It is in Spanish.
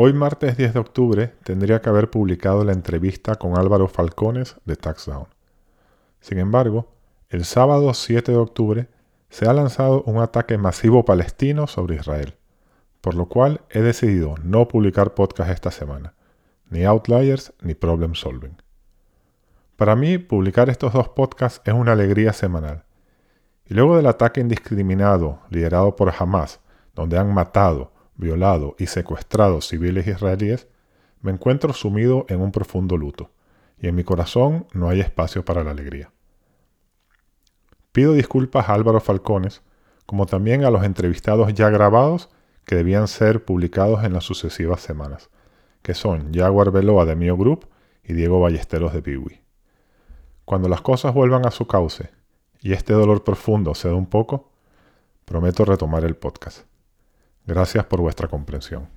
Hoy martes 10 de octubre tendría que haber publicado la entrevista con Álvaro Falcones de Taxdown. Sin embargo, el sábado 7 de octubre se ha lanzado un ataque masivo palestino sobre Israel, por lo cual he decidido no publicar podcast esta semana, ni Outliers ni Problem Solving. Para mí, publicar estos dos podcasts es una alegría semanal. Y luego del ataque indiscriminado liderado por Hamas, donde han matado, violado y secuestrado civiles israelíes, me encuentro sumido en un profundo luto, y en mi corazón no hay espacio para la alegría. Pido disculpas a Álvaro Falcones, como también a los entrevistados ya grabados que debían ser publicados en las sucesivas semanas, que son Jaguar Veloa de Mio Group y Diego Ballesteros de Piwi. Cuando las cosas vuelvan a su cauce y este dolor profundo se un poco, prometo retomar el podcast. Gracias por vuestra comprensión.